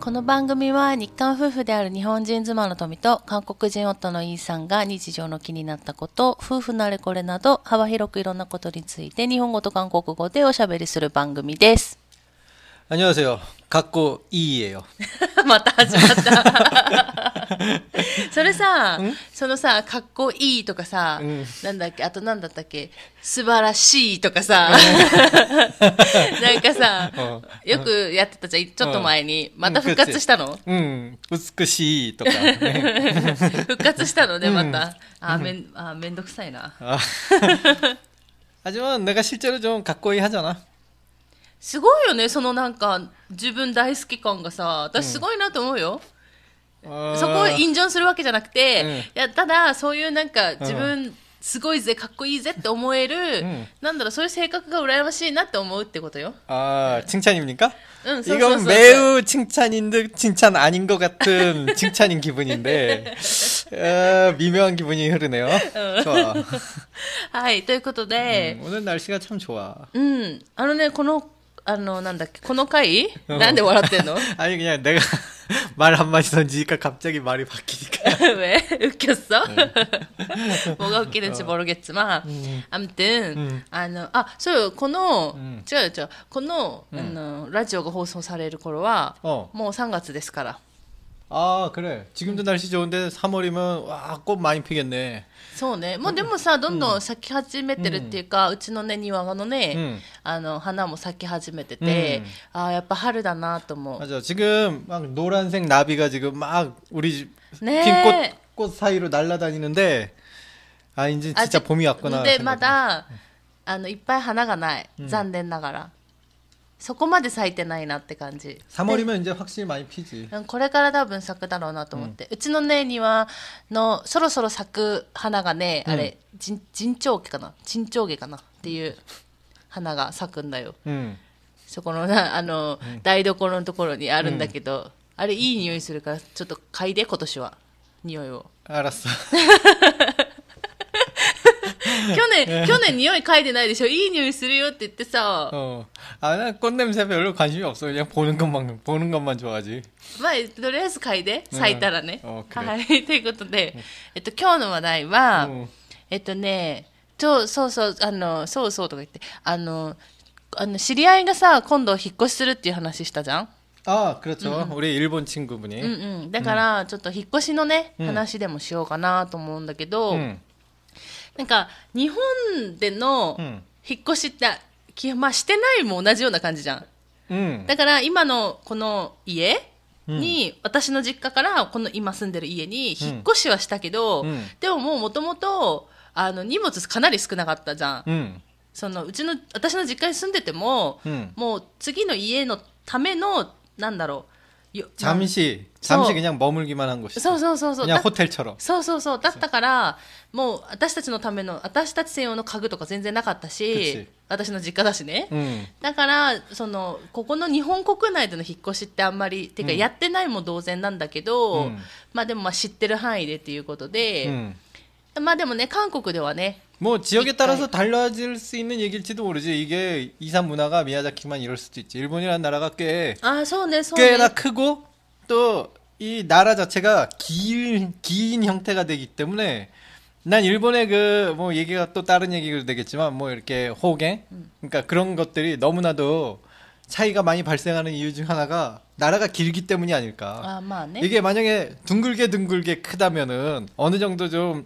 この番組は日韓夫婦である日本人妻の富と韓国人夫のイーさんが日常の気になったこと、夫婦のあれこれなど幅広くいろんなことについて日本語と韓国語でおしゃべりする番組です。 안녕하세요. 갖고 이예요. また始まった。それさ、そのさ、かっこいいとかさ、うんなんだっけ、あとなんだったっけ、素晴らしいとかさ、なんかさ、よくやってたじゃん、ちょっと前に。また復活したの 음, 우스쿠시 とか 네. 復活したのね、また。あ、めん、あ、めんどくさいな。 아. 하지만 내가 실제로 좀 갖고 이 하잖아. すごいよね、そのなんか、自分大好き感がさ、私すごいなと思うよ。 어, そこをインジョンするわけじゃなくて、うんいや、ただ、そういうなんか、自分、すごいぜ、かっこいいぜって思える、んなんだろう、そういう性格が羨ましいなって思うってことよ。 아, 칭찬입니까? 응, 써, 이건 써, 써, 매우 칭찬인 듯 칭찬 아닌 것 같은 칭찬인 기분인데 어, 미묘한 기분이 흐르네요. 좋아. はい、ということで、 음, 오늘 날씨가 참 좋아. うん、あのね、この、 あの、なんだっけ、この回、なんで笑ってんの 아니 그냥 내가 말 한마디 던지니까 갑자기 말이 바뀌니까. 왜? 웃겼어? 뭐가 웃기는지 모르겠지만, 아무튼, 음. あの、あ、そうよ、この、ん違う違う、この、あの、ラジオが放送される頃は、 어. もう3月ですから。 아 그래. 지금도 날씨 좋은데 3월이면 와 꽃 많이 피겠네. そうね。もうでもさ、どんどん咲き始めてるっていうか、うちのね、庭のね、うんあの、花も咲き始めてて、ああ、やっぱ春だなと思う。 맞아. 지금 막 노란색 나비가 지금 막 우리 집 네. 핀꽃 꽃 사이로 날아다니는데 아 이제 진짜 아직- 봄이 왔구나. で、 생각이. まだ、あの、いっぱい花がない。残念ながら。 そこまで咲いてないなって感じ。 3월이면 이제 확실히 많이 피지. うんこれから多分咲くだろうなと思って、うちのね庭のそろそろ咲く花がね、あれ陣陣長毛かな陣長毛かなっていう花が咲くんだよ 응. そこのなあの、台所のところにあるんだけど、あれいい匂いするからちょっと嗅いで今年は匂いを 알았어. 去 年去年匂い嗅いでないでしょいい匂いするよって言ってさ、 어. 아, 난 꽃냄새 별로 관심이 없어. 그냥 보는 것만, 보는 것만 좋아하지. まあ、とりあえず嗅いで咲いたらね、うんオッケーはいということで、えっと今日の話題は、 응. えっとね、そうそうそう、あの、そうそうとか言って、あの、あの知り合いがさ、今度引っ越しするっていう話したじゃん 아, 그렇죠. 우리 일본 친구분이. うんうん。だから、ちょっと引っ越しのね、うん話でもしようかなと思うんだけど、 응. なんか、日本でのうん引っ越しって、まあ、してないも同じような感じじゃん。 응. だから、今のこの家に、私の実家からこの今住んでる家に引っ越しはしたけど、うんでももうもともと、あの、荷物かなり少なかったじゃん。 응. そのうちの私の実家に住んでても、うんもう次の家のためのなんだろうよ 잠시, 저- 잠시 그냥 머물기만 한 곳이. そうそうそうそう 그냥 だ 호텔처럼. そうそうそうだったからもう私たちのための私たち専用の家具とか全然なかったくしち私の実家だしね、 응. だからそのここの日本国内での引っ越しってあんまりてかやってないも同然なんだけど、うんまあでもまあ知ってる範囲でっていうことで、 응. まあでもね韓国ではね 뭐 지역에 이따- 따라서 달라질 수 있는 얘기일지도 모르지. 이게 이산 문화가 미야자키만 이럴 수도 있지. 일본이라는 나라가 꽤 ああそうねそうね 꽤나 크고 또 이 나라 자체가 긴, 긴 형태가 되기 때문에 난 일본의 그 뭐 얘기가 또 다른 얘기가 되겠지만 뭐 이렇게 호갱 그러니까 그런 것들이 너무나도 차이가 많이 발생하는 이유 중 하나가 나라가 길기 때문이 아닐까. あーまあね 이게 만약에 둥글게 둥글게 크다면은 어느 정도 좀,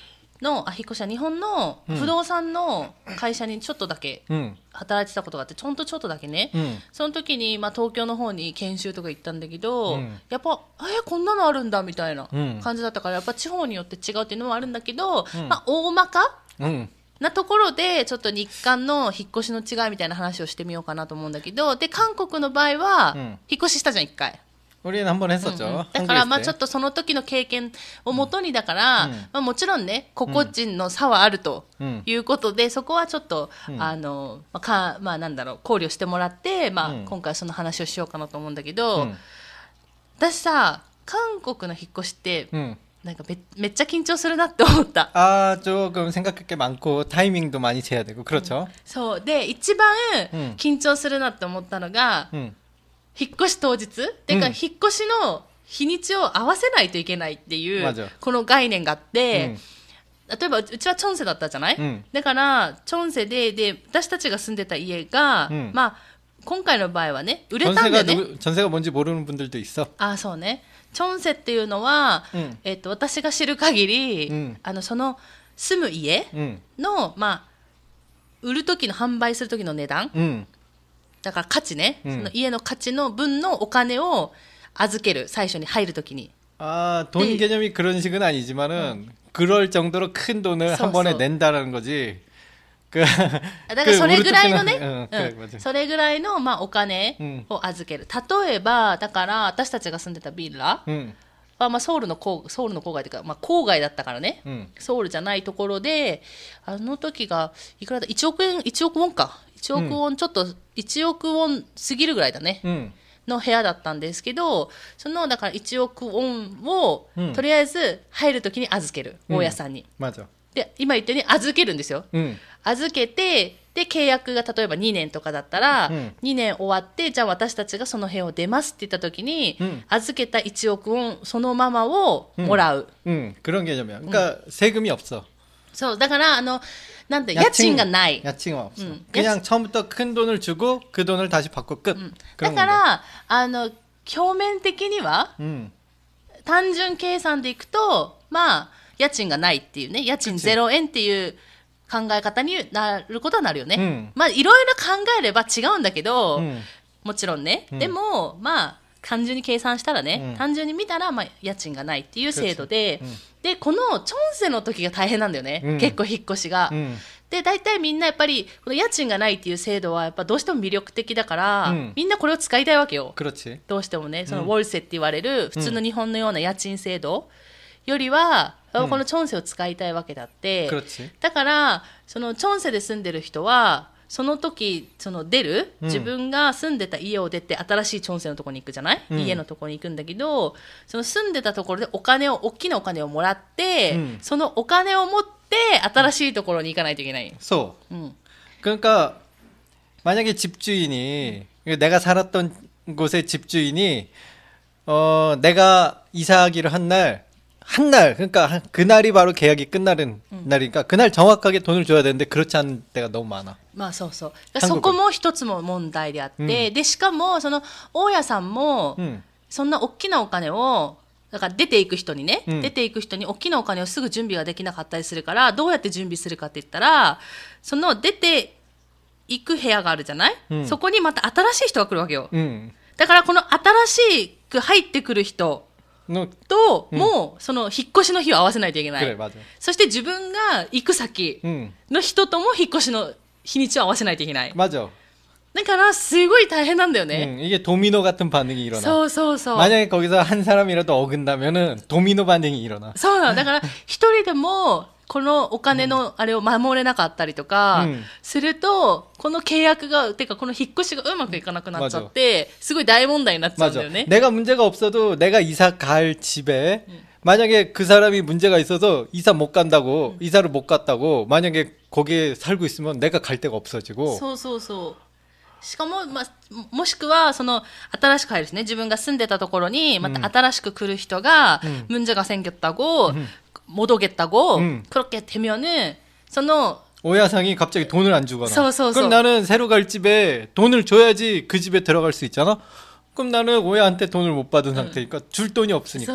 のあ引越しは日本の不動産の会社にちょっとだけ働いてたことがあってちょっとちょっとだけね、うん、その時に、まあ、東京の方に研修とか行ったんだけど、うん、やっぱえ、こんなのあるんだみたいな感じだったから、やっぱ地方によって違うっていうのもあるんだけど、うん、まあ大まか、うん。なところで、ちょっと日韓の引っ越しの違いみたいな話をしてみようかなと思うんだけど、で、韓国の場合は、引っ越ししたじゃん、一回。우리는한번 うん 했었죠. うんだから、まあ 한국에 ちょ 있을 っとその時の経験をもとにだから、うんまあもちろんね、個々人の差はあるとうんいうことで、そこはちょっと、うんあの、まあ、か、まあなんだろう、考慮してもらって、まあ、うん今回その話をしようかなと思うんだけ 때. ど、 음. 私さ、韓国の引っ越しって、 음. なんかめめっちゃ緊張するなって思った。 아, 조금 생각할 게 많고 타이밍도 많이 재야 되고 그렇죠. そう。で、一番うん緊張するなって思ったのが、 음. 引っ越し当日てか、うん引っ越しの日にちを合わせないといけないっていう맞아 、この概念があって、 음. 例えばうちはチョンセだったじゃない、うんだから、チョンセで、で、私たちが住んでた家が、うんまあ、今回の場合はね、売れたんだ 전세가 よね。 누구, 전세가 뭔지 모르는 분들도 있어. あ、そうね。チョンセっていうのは、うんえっと、私が知る限り、うんあの、その、住む家 음. の、まあ、売る時の販売する時の値段 음. だから価値ね、うんその家の価値の分のお金を預ける最初に入るときに 아, 돈 네. 개념이 그런 식은 아니지만은 그럴 정도로 큰 돈을 써, 한 번에 써. 낸다라는 거지. 그 だからそれぐらいのね、 응, うん 그래, 맞아. それぐらいの、まあ、お金うんを預ける、例えばだから私たちが住んでたビラ 응, まあ、ソウルの郊ソウルの郊外というか、まあ、郊外だったからね、うん、ソウルじゃないところであの時がいくらだ1億円1億ウォンか。1億ウォンちょっと、1億ウォン過ぎるぐらいだね、うん、の部屋だったんですけどそのだから1億ウォンを、とりあえず入るときに預ける。大家さんに。で今言ったように預けるんですよ、預けてで、契約が例えば2年とかだったら、うん2年終わって、じゃあ私たちがその部屋を出ますって言ったときに、うん預けた1億ウォンそのままをもらう。 응. 그런 개념이야. 그러니까 세금이 없어. そう、だから、あの、なんて、家賃がない。 야칭은 없어. 응. 그냥 처음부터 큰 돈을 주고 그 돈을 다시 받고 끝. だ 그런 か 건데. ら、あの、表面的には、 응. 単純計算でいくと、まあ、家賃がないっていうね、家賃0円っていう 考え方になることはなるよね。うん、まあ、いろいろ考えれば違うんだけど、うん、もちろんね。でも、まあ、単純に計算したらね、単純に見たら、まあ、家賃がないっていう制度で、で、このチョンセの時が大変なんだよね。結構引っ越しが。で大体みんなやっぱりこの家賃がないっていう制度はやっぱどうしても魅力的だから、うん、みんなこれを使いたいわけよ。どうしてもねそのウォルセって言われる普通の日本のような家賃制度よりは、うんこのチョンセを使いたいわけだって、 그렇지. だから、そのチョンセで住んでる人は、その時、その出る、うん自分が住んでた家を出て新しいチョンセのところに行くじゃない、うん家のところに行くんだけど、その住んでたところでお金を、大きなお金をもらって、うんそのお金を持って新しいところに行かないといけない。 소. うん。 그러니까 만약에 집주인이 내가 살았던 곳의 집주인이 어 내가 이사하기로 한 날 한 날 그러니까 한- 그날이 바로 계약이 끝나는 날이니까 그날 정확하게 돈을 줘야 되는데 그렇지 않은 때가 너무 많아. まあそうそう。韓国そこも一つも問題であって、うんで、しかも、その、大家さんも、 응. そんな大きなお金を、だから出ていく人にね、うん出ていく人に大きなお金をすぐ準備ができなかったりするから、どうやって準備するかって言ったら、その出ていく部屋があるじゃない、うんそこにまた新しい人が来るわけよ。 응. だからこの新しく入ってくる人 너 と、もう、その引っ越しの日を合わせないといけない。 그래 맞아. そして自分が行く先 응. の人とも引っ越しの日にちを合わせないといけない。 맞아. だから、すごい大変なんだよね。 응. 이게 도미노 같은 반응이 일어나. そうそうそう。 만약에 거기서 한 사람이라도 어긋나면은 도미노 반응이 일어나. そうなの。だから、一人でも、 このお金のあれを守れなかったりとかうん、すると、この契約が、てかこの引っ越しがうまくいかなくなっちゃって、すごい大問題になっちゃうんだ 맞아. よね。 내가 문제가 없어도 내가 이사 갈 집에 만약에 그 사람이 문제가 있어서 이사 못 간다고 이사를 못 갔다고 만약에 거기에 살고 있으면 내가 갈 데가 없어지고 そうそうそう。しかも、まあ、ももしくは、その、新しく入るですね。自分が住んでたところに、また新しく来る人が、문제가생겼다고、 못 오겠다고 음. 그렇게 되면은 저는 오야상이 갑자기 돈을 안 주거나. 서, 서, 서. 그럼 나는 새로 갈 집에 돈을 줘야지 그 집에 들어갈 수 있잖아? 그럼 나는 오야한테 돈을 못 받은 음. 상태니까 음. 줄 돈이 없으니까.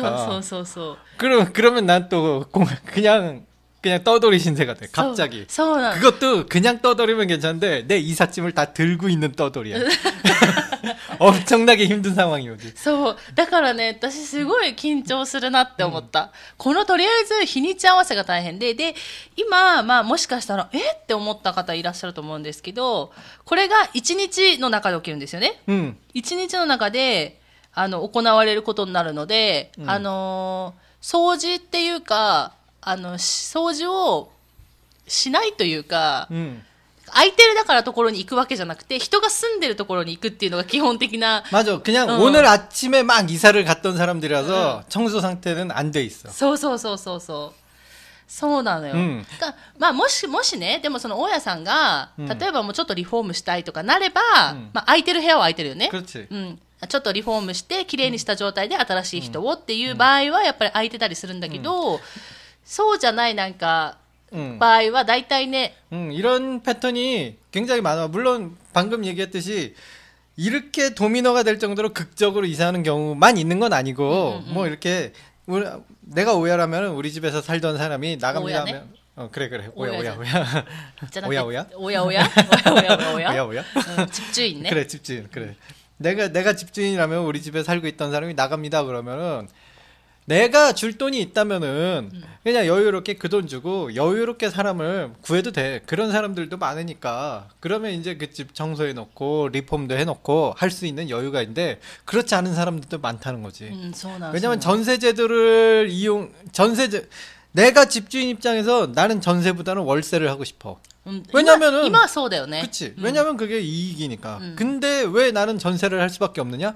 그럼 그러면 난 또 그냥 그냥 떠돌이 신세가 돼. 갑자기. 그것도 그냥 떠돌이면 괜찮은데 내 이삿짐을 다 들고 있는 떠돌이야. 엄청나게 힘든 상황이 오지. そう。だからね、私すごい緊張するなって思った。このとりあえず日にち合わせが大変で、で、今、まあもしかしたら、えって思った方いらっしゃると思うんですけど、これが1日の中で起きるんですよね。 응. 1日の中で、 あの、行われることになるので、うんあのー掃除っていうか、あの、し掃除をしないというか、 음. 空いてるだからところに行くわけじゃなくて、人が住んでるところに行くっていうのが基本的な、 맞아. 그냥 어. 오늘 아침에 막 이사를 갔던 사람들이라서 청소 상태는 안 돼 있어. そうそうそうそうそう。そうなのよ。うんがまあ、もし、もしね、でもその大家さんが、うん例えばもうちょっとリフォームしたいとかなれば、うんまあ、空いてる部屋は空いてるよね。 그렇지. うん。ちょっとリフォームして、綺麗にした状態で新しい人をっていう場合は、やっぱり空いてたりするんだけど、そうじゃないなんか、 음. 場合は大体ね、 음, 이런 패턴이 굉장히 많아. 물론 방금 얘기했듯이 이렇게 도미노가 될 정도로 극적으로 이사하는 경우만 있는 건 아니고 음, 음, 뭐 이렇게 우리, 내가 오야라면 우리 집에서 살던 사람이 나갑니다 오야네? 하면 어 그래 그래 오야 오야 오야죠. 오야 じゃなくて 오야 오야 おやおやおやおやおや 오야 오야 うん、집주인ね。 그래 집주인 그래 내가 내가 집주인이라면 우리 집에 살고 있던 사람이 나갑니다 그러면은 내가 줄 돈이 있다면은 음. 그냥 여유롭게 그 돈 주고 여유롭게 사람을 구해도 돼. 그런 사람들도 많으니까. 그러면 이제 그 집 청소해 놓고 리폼도 해 놓고 할 수 있는 여유가 있는데 그렇지 않은 사람들도 많다는 거지. 음, 왜냐면 전세제도를 이용 전세제 내가 집주인 입장에서 나는 전세보다는 월세를 하고 싶어. 음, 왜냐면은 이마, 이마 그치. 왜냐면 그게 이익이니까. 근데 왜 나는 전세를 할 수밖에 없느냐?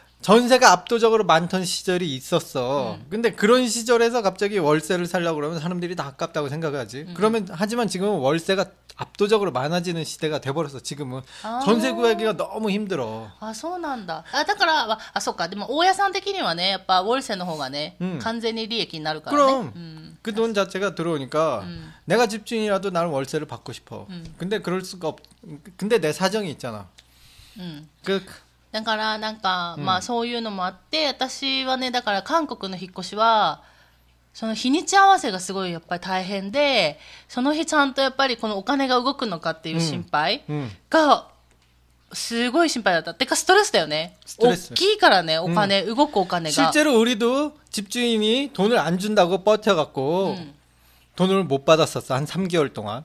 전세가 압도적으로 많던 시절이 있었어. 근데 그런 시절에서 갑자기 월세를 살려고 그러면 사람들이 다 아깝다고 생각하지. 그러면 하지만 지금은 월세가 압도적으로 많아지는 시대가 돼버렸어. 지금은 아. 전세 구하기가 너무 힘들어. あ、そうなんだ。あ、だから、あ、あそうか。でも、大家さん的にはね、やっぱ、ウォルセの方がね、うん完全に利益になるからね。 그럼 うん。 그 돈 자체가 들어오니까 음. 내가 집주인이라도 나는 월세를 받고 싶어. 음. 근데 그럴 수가 없. 근데 내 사정이 있잖아. うん。 그 だから、なんか、うんまあ、そういうのもあって、私はね、だから、韓国の引っ越しは、その日にち合わせがすごいやっぱり大変で、その日ちゃんとやっぱりこのお金が動くのかっていう心配 음. が、すごい心配だった。てか、ストレスだよね。ストレス大きいからね、お金、動くお金が。 실제로 우리도 집주인이 돈을 안 준다고 버텨갖고 음. 돈을 못 받았었어 한 3개월 동안.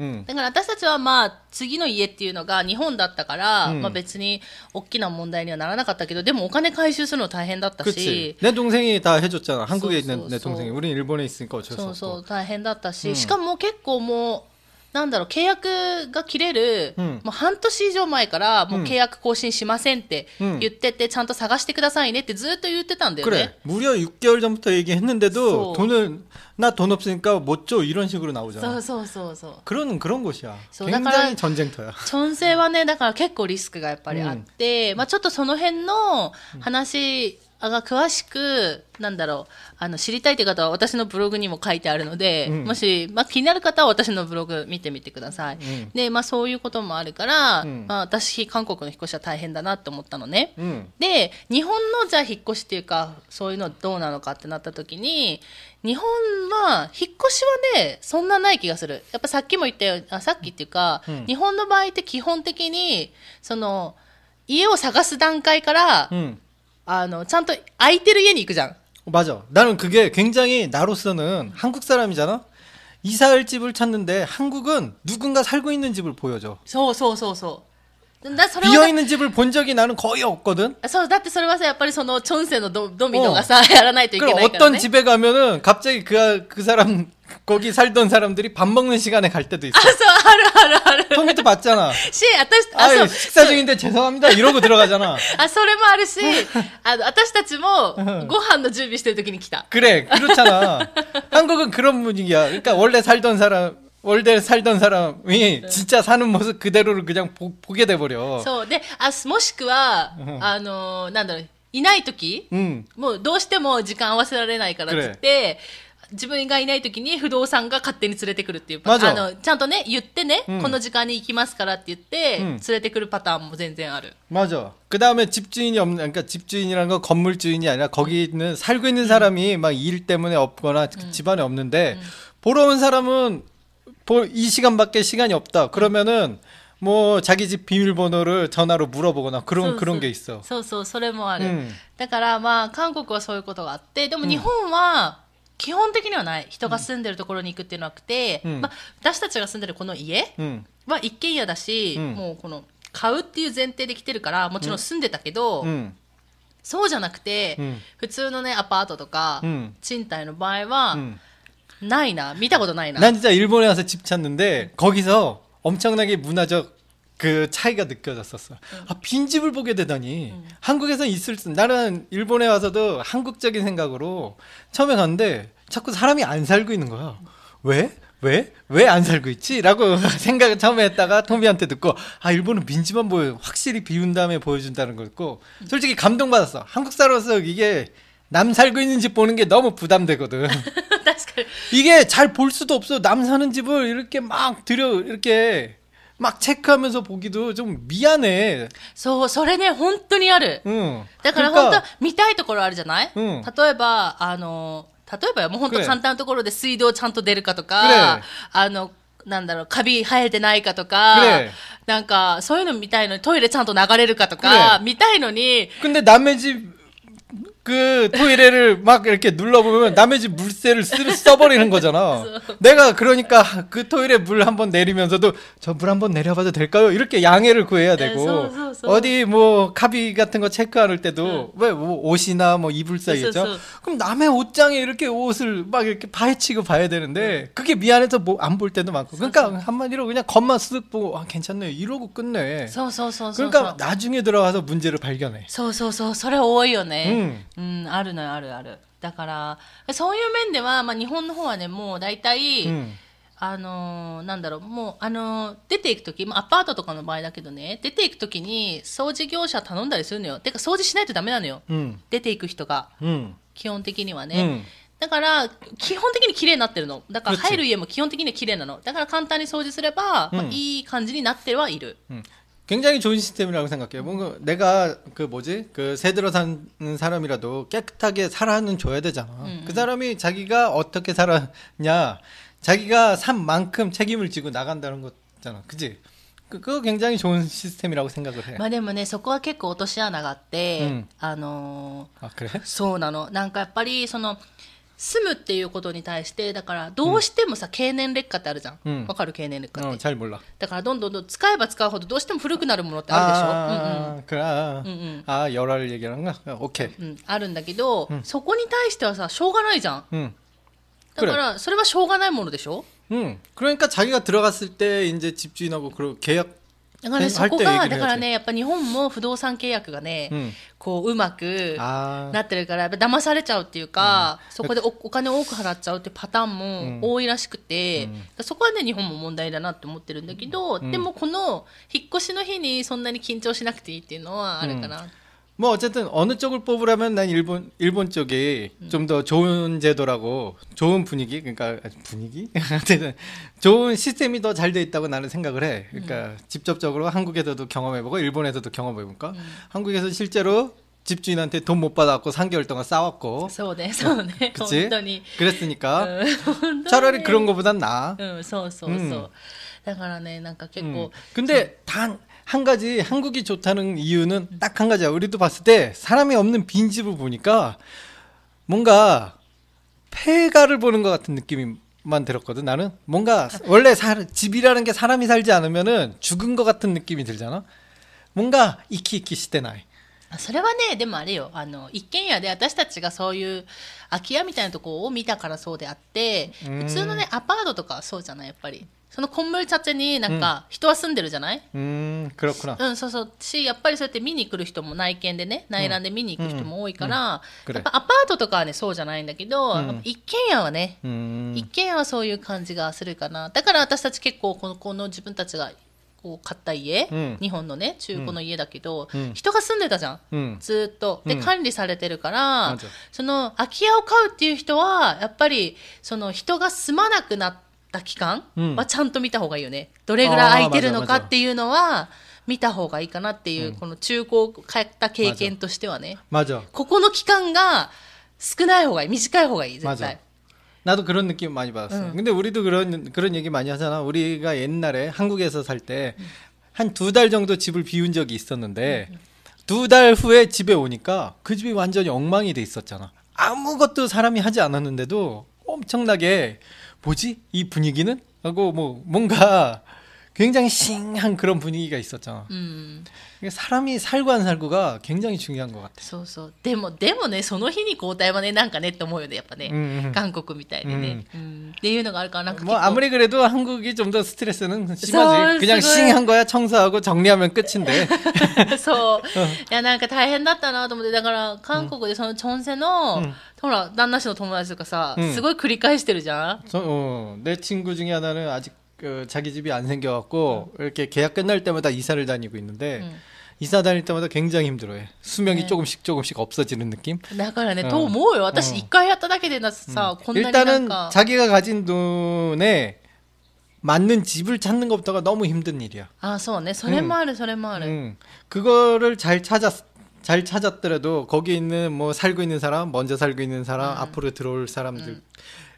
응. だから私たちはまあ、次の家っていうのが日本だったから、うんまあ別に大きな問題にはならなかったけど、でもお金回収するの大変だったし 그렇지. 、 내 동생이 다 해줬잖아. 한국에 소, 있는 소, 내 소. 동생이. 우린 일본에 있으니까 어쩔 수 そう 없고. そう、大変だったし、うんしかも結構もう、 なんだろう、契約が切れる、うんもう半年以上前から、もううん契約更新しませんってうん言ってて、ちゃんと探してくださいねってずっと言ってたんだよ 그래. ね。 무려 6개월 전부터 얘기했는데도 소. 돈을 나 돈 없으니까 못 줘 이런 식으로 そ 나오잖아. うそうそうそう。 그런 그런 곳이야. 소, 굉장히 나가라- 전쟁터야. チョンセはね、だから結構リスクがやっぱりあって、まあちょっとその辺の話 が詳しく、なんだろう、あの、知りたいという方は私のブログにも書いてあるので、うんもし、まあ気になる方は私のブログ見てみてください。うんで、まあそういうこともあるから、うんまあ私、韓国の引っ越しは大変だなって思ったのね。 응. で、日本のじゃあ引っ越しっていうか、そういうのどうなのかってなった時に、日本は、引っ越しはね、そんなない気がする。やっぱさっきも言ったよあさっきっていうか、うん日本の場合って基本的に、その、家を探す段階から、 응. あの、ちゃんと空いてる家に行くじゃん。 맞아. 나는 그게 굉장히 나로서는 한국 사람이잖아. 이사할 집을 찾는데 한국은 누군가 살고 있는 집을 보여줘. そうそうそうそう。だそれは 비어 있는 집을 본 적이 나는 거의 없거든. そう、だってそれはさ、やっぱりその、チョンセのドドミノがさ、やらないといけ 그럼 ないから 어떤 ね。 집에 가면은 갑자기 그, 그 사람 거기 살던 사람들이 밥 먹는 시간에 갈 때도 있어. あ、そう、あるあるある。 컴퓨터 봤잖아. し、私、あ、そ 아, う。 식사 중인데 죄송합니다. 이러고 들어가잖아. あ、それもあるし、あの、私たちも、ご飯の準備してる時に来た。 그래, 그렇잖아. 한국은 그런 분위기야. 그러니까 원래 살던 사람, 월드에 살던 사람이 진짜 사는 모습 그대로를 그냥 보, 보게 돼버려. そう。で、あ、もしくは、あの、なんだろう、いないとき、 응. もうどうしても時間合わせられないからって言って、 自分がいない時に不動産が勝手に連れてくるっていうパターン。まあの、ちゃんとね、言ってね、うんこの時間に行きますからって言って、うん連れてくるパターンも全然ある。 맞아. 그 다음에 집주인이 없는, 그러니까 집주인이라는 건 건물주인이 아니라 거기 있는 살고 있는 사람이 막 일 때문에 없거나 그 집안에 없는데 보러 온 사람은 보- 이 시간밖에 시간이 없다. 그러면은 뭐 자기 집 비밀번호를 전화로 물어보거나 그런 그런 게 있어. そうそう、それもある。うんだからまあ、韓国はそういうことがあって、でも日本は、 基本的にはない。人が住んでるところに行くっていうのはなくて、うんまあ、私たちが住んでるこの家 응. は一軒家だし、うんもうこの、買うっていう前提で来てるから、もちろん住んでたけど、 응. そうじゃなくて、うん普通のね、アパートとか、うん賃貸の場合は、 응. ないな。見たことないな。 난 진짜 일본에 와서 집 찾는데 거기서 엄청나게 문화적 그 차이가 느껴졌었어. 음. 아, 빈집을 보게 되더니 음. 한국에서 있을 수 나는 일본에 와서도 한국적인 생각으로 처음에 갔는데 자꾸 사람이 안 살고 있는 거야. 음. 왜? 왜? 왜 안 살고 있지? 라고 생각을 처음에 했다가 토미한테 듣고, 아, 일본은 빈집만 보여. 확실히 비운 다음에 보여준다는 거였고, 음. 솔직히 감동받았어. 한국 사람으로서 이게 남 살고 있는 집 보는 게 너무 부담되거든. 이게 잘 볼 수도 없어. 남 사는 집을 이렇게 막 들여, 이렇게 막 체크하면서 보기도 좀 미안해. そう、それね、本当にある。 응. だから本当は見たいところあるじゃない、うん例えば、あの、例えばよもう本当くれ簡単なところで水道ちゃんと出るかとか、あの、なんだろう、カビ生えてないかとくかれ、なんか、そういうの見たいのに、トイレちゃんと流れるかとか、く見たいのに、 근데 남의 집 그 토이레를 막 이렇게 눌러보면 남의 집 물세를 쓰, 써버리는 거잖아. 내가 그러니까 그 토이레 물 한 번 내리면서도 저 물 한 번 내려봐도 될까요? 이렇게 양해를 구해야 되고 어디 뭐 카비 같은 거 체크할 때도 왜 옷이나 뭐 이불 사이겠죠. 그럼 남의 옷장에 이렇게 옷을 막 이렇게 파헤치고 봐야 되는데 그게 미안해서 뭐 안 볼 때도 많고. 그러니까 한마디로 그냥 겉만 쓱 보고 아 괜찮네 이러고 끝내. 그러니까 나중에 들어가서 문제를 발견해. 서서서 서래 오이요네. 응. うん、あるのよあるある。だからそういう面では、まあ、日本の方はねもう大体、うん、あのなんだろうもう、あの出ていく時、まあ、アパートとかの場合だけどね出ていく時に掃除業者頼んだりするのよ。てか掃除しないとダメなのよ、うん、出ていく人が、うん、基本的にはね、だから基本的に綺麗になってるの。だから入る家も基本的には綺麗なの。だから簡単に掃除すれば、まあ、いい感じになってはいる、 응. 굉장히 좋은 시스템이라고 생각해요. 뭔가 내가 그 뭐지 그 새 들어 사는 사람이라도 깨끗하게 살아는 줘야 되잖아. 그 사람이 자기가 어떻게 살았냐, 자기가 산 만큼 책임을 지고 나간다는 거잖아. 그지? 그, 그거 굉장히 좋은 시스템이라고 생각을 해. まあでもね、そこは結構落とし穴があって、うんあのー 아 그래? そうなの。なんかやっぱり、その、 住むっていうことに対して、だから、どうしてもさ、経年劣化ってあるじゃん。わ、うんかる経年劣化って。 어, 잘 몰라. だから、どんどんどん使えば使うほど、どうしても古くなるものってあるでしょ。 아, 그래. 아, 응, 응. 아 열알 얘기하는 거? 오케이. うんうん。うん。あるんだけど、そこに対してはさ、しょうがないじゃん。 응. だから、それはしょうがないものでしょ 응. 그러니까 자기가 들어갔을 때 이제 집주인하고 그 계약 だからね、そこが、だからね、やっぱ日本も不動産契約がね、うん。こう、うまく、 아. なってるから、騙されちゃうっていうか、そこでおお金多く払っちゃうっていうパターンも多いらしくて、そこはね、日本も問題だなって思ってるんだけど、でもこの引っ越しの日にそんなに緊張しなくていいっていうのはあるかな。 뭐 어쨌든 어느 쪽을 뽑으라면 난 일본 일본 쪽이 좀 더 좋은 제도라고 좋은 분위기 그러니까 분위기 어쨌든 좋은 시스템이 더 잘 돼 있다고 나는 생각을 해. 그러니까 직접적으로 한국에서도 경험해보고 일본에서도 경험해볼까. 한국에서 실제로 집주인한테 돈 못 받았고 3개월 동안 싸웠고 そうね、そうね、 그치? 本当に。 그랬으니까 うん本当に 차라리 그런 거보단 나아. うん、そうそうそう。うんだからね、なんか結 음. 構、 근데 단 한 가지 한국이 좋다는 이유는 딱 한 가지야. 우리도 봤을 때 사람이 없는 빈집을 보니까 뭔가 폐가를 보는 것 같은 느낌만 들었거든. 나는 뭔가 원래 사, 집이라는 게 사람이 살지 않으면은 죽은 것 같은 느낌이 들잖아. 뭔가 이키이키 시대나이. それはね、でもあれよ、あの、一軒家で私たちがそういう空き家みたいなところを見たからそうであって、うん普通のね、アパートとかはそうじゃない、やっぱり。 そのコンビニチになんか人は住んでるじゃない、 음, 그렇구나. うん、そうそう。し、やっぱりそうやって見に来る人も内見でね、内覧で見に行く人も多いから、うんやっぱアパートとかはね、そうじゃないんだけど、うんやっぱ一軒家はね、 음, 一軒家はそういう感じがするかな。だから私たち結構この、この自分たちがこう買った家、うん日本のね、中古の家だけど、うん人が住んでたじゃん。 음, ずーっと。で、うん管理されてるから맞아 、その空き家を買うっていう人は、やっぱり、その人が住まなくなっ た期間うんはちゃんと見た方がいいよね。どれぐらい空いてるのあーかっていうのは、見た方がいいかなっていう、この中古を買った経験としてはね。 맞아. ここの期間が少ない方がいい。短い方がいい、絶 맞아. 対。 나도 그런 느낌 많이 받았어. 근데 우리도 그런 그런 얘기 많이 하잖아. 우리가 옛날에 한국에서 살 때 한 두 달 정도 집을 비운 적이 있었는데 두 달 후에 집에 오니까 그 집이 완전히 엉망이 돼 있었잖아. 아무것도 사람이 하지 않았는데도 엄청나게 뭐지? 이 분위기는? 하고 뭐 뭔가 굉장히 싱한 그런 분위기가 있었잖아. うん。 이게 사람이 살고 안 살고가 굉장히 중요한 것 같아. そうそう。でも、でもね、その日に交代はね、なんかねって思うよね、やっぱね。 음, 음. 韓国みたいでね、うんっていうのがあるから、なんか結 뭐 構 아무리 그래도 한국이 좀 더 스트레스는 저- 심하지. 그냥 그거야. 싱한 거야 청소하고 정리하면 끝인데. そう。いや、なんか大変だったなと思って、だから、韓国でそのチョンセの、うんほら、旦那氏の友達とかさ、うんすごい繰り返してるじゃん 저, 어, 내 친구 중에 하나는 아직 그 자기 집이 안 생겨갖고 이렇게 계약 끝날 때마다 이사를 다니고 있는데 응. 이사 다닐 때마다 굉장히 힘들어해. 수명이 네. 조금씩 조금씩 없어지는 느낌. だからね、うんと思うよ。私、うん一回やっただけでなさ、こんなになん 일단은 か。 자기가 가진 돈에 맞는 집을 찾는 것부터가 너무 힘든 일이야. あ、そうね。それもある、それもある。 응. 그거를 잘 찾았 잘 찾았더라도 거기 있는 뭐 살고 있는 사람, 먼저 살고 있는 사람, 앞으로 들어올 사람들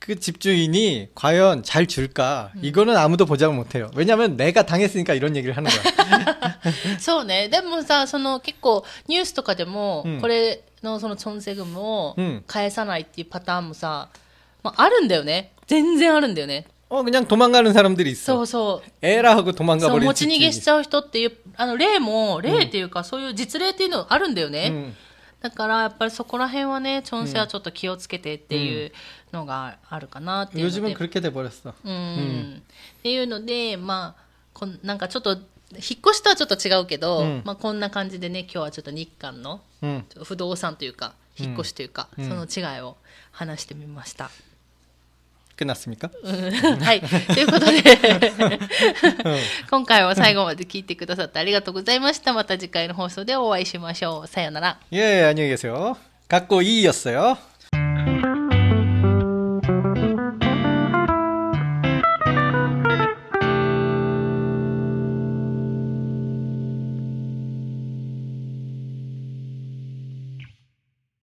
그 집주인이 과연 잘 줄까? 이거는 아무도 보장을 못 해요. 왜냐면 내가 당했으니까 이런 얘기를 하는 거야. そうね。でもさ、その結構ニュースとかでも、うんこれのそのチョンセグムをうん返さないっていうパターンもさ、まあ、あるんだよね。全然あるんだよね。 어 그냥 도망가는 사람들이 そ 있어. うそう。 에라 하고 도망가 そう 버리는 持ち逃げし 집주인이. ちゃう人っていう、あの、例も、例っていうか、そういう実例っていうのあるんだよね。 だからやっぱりそこら辺はねチョンセはちょっと気をつけてっていうのがあるかなっていう、ん、っていうのでまあこなんかちょっと引っ越しとはちょっと違うけど、うん、まあ、こんな感じでね今日はちょっと日韓の不動産というか、引っ越しというか、その違いを話してみました。けなすみか、はいということで。今回は最後まで聞いてくださってありがとうございました。また次回の放送でお会いしましょう。さようなら。いやいやニューですよかっこいいよっすよ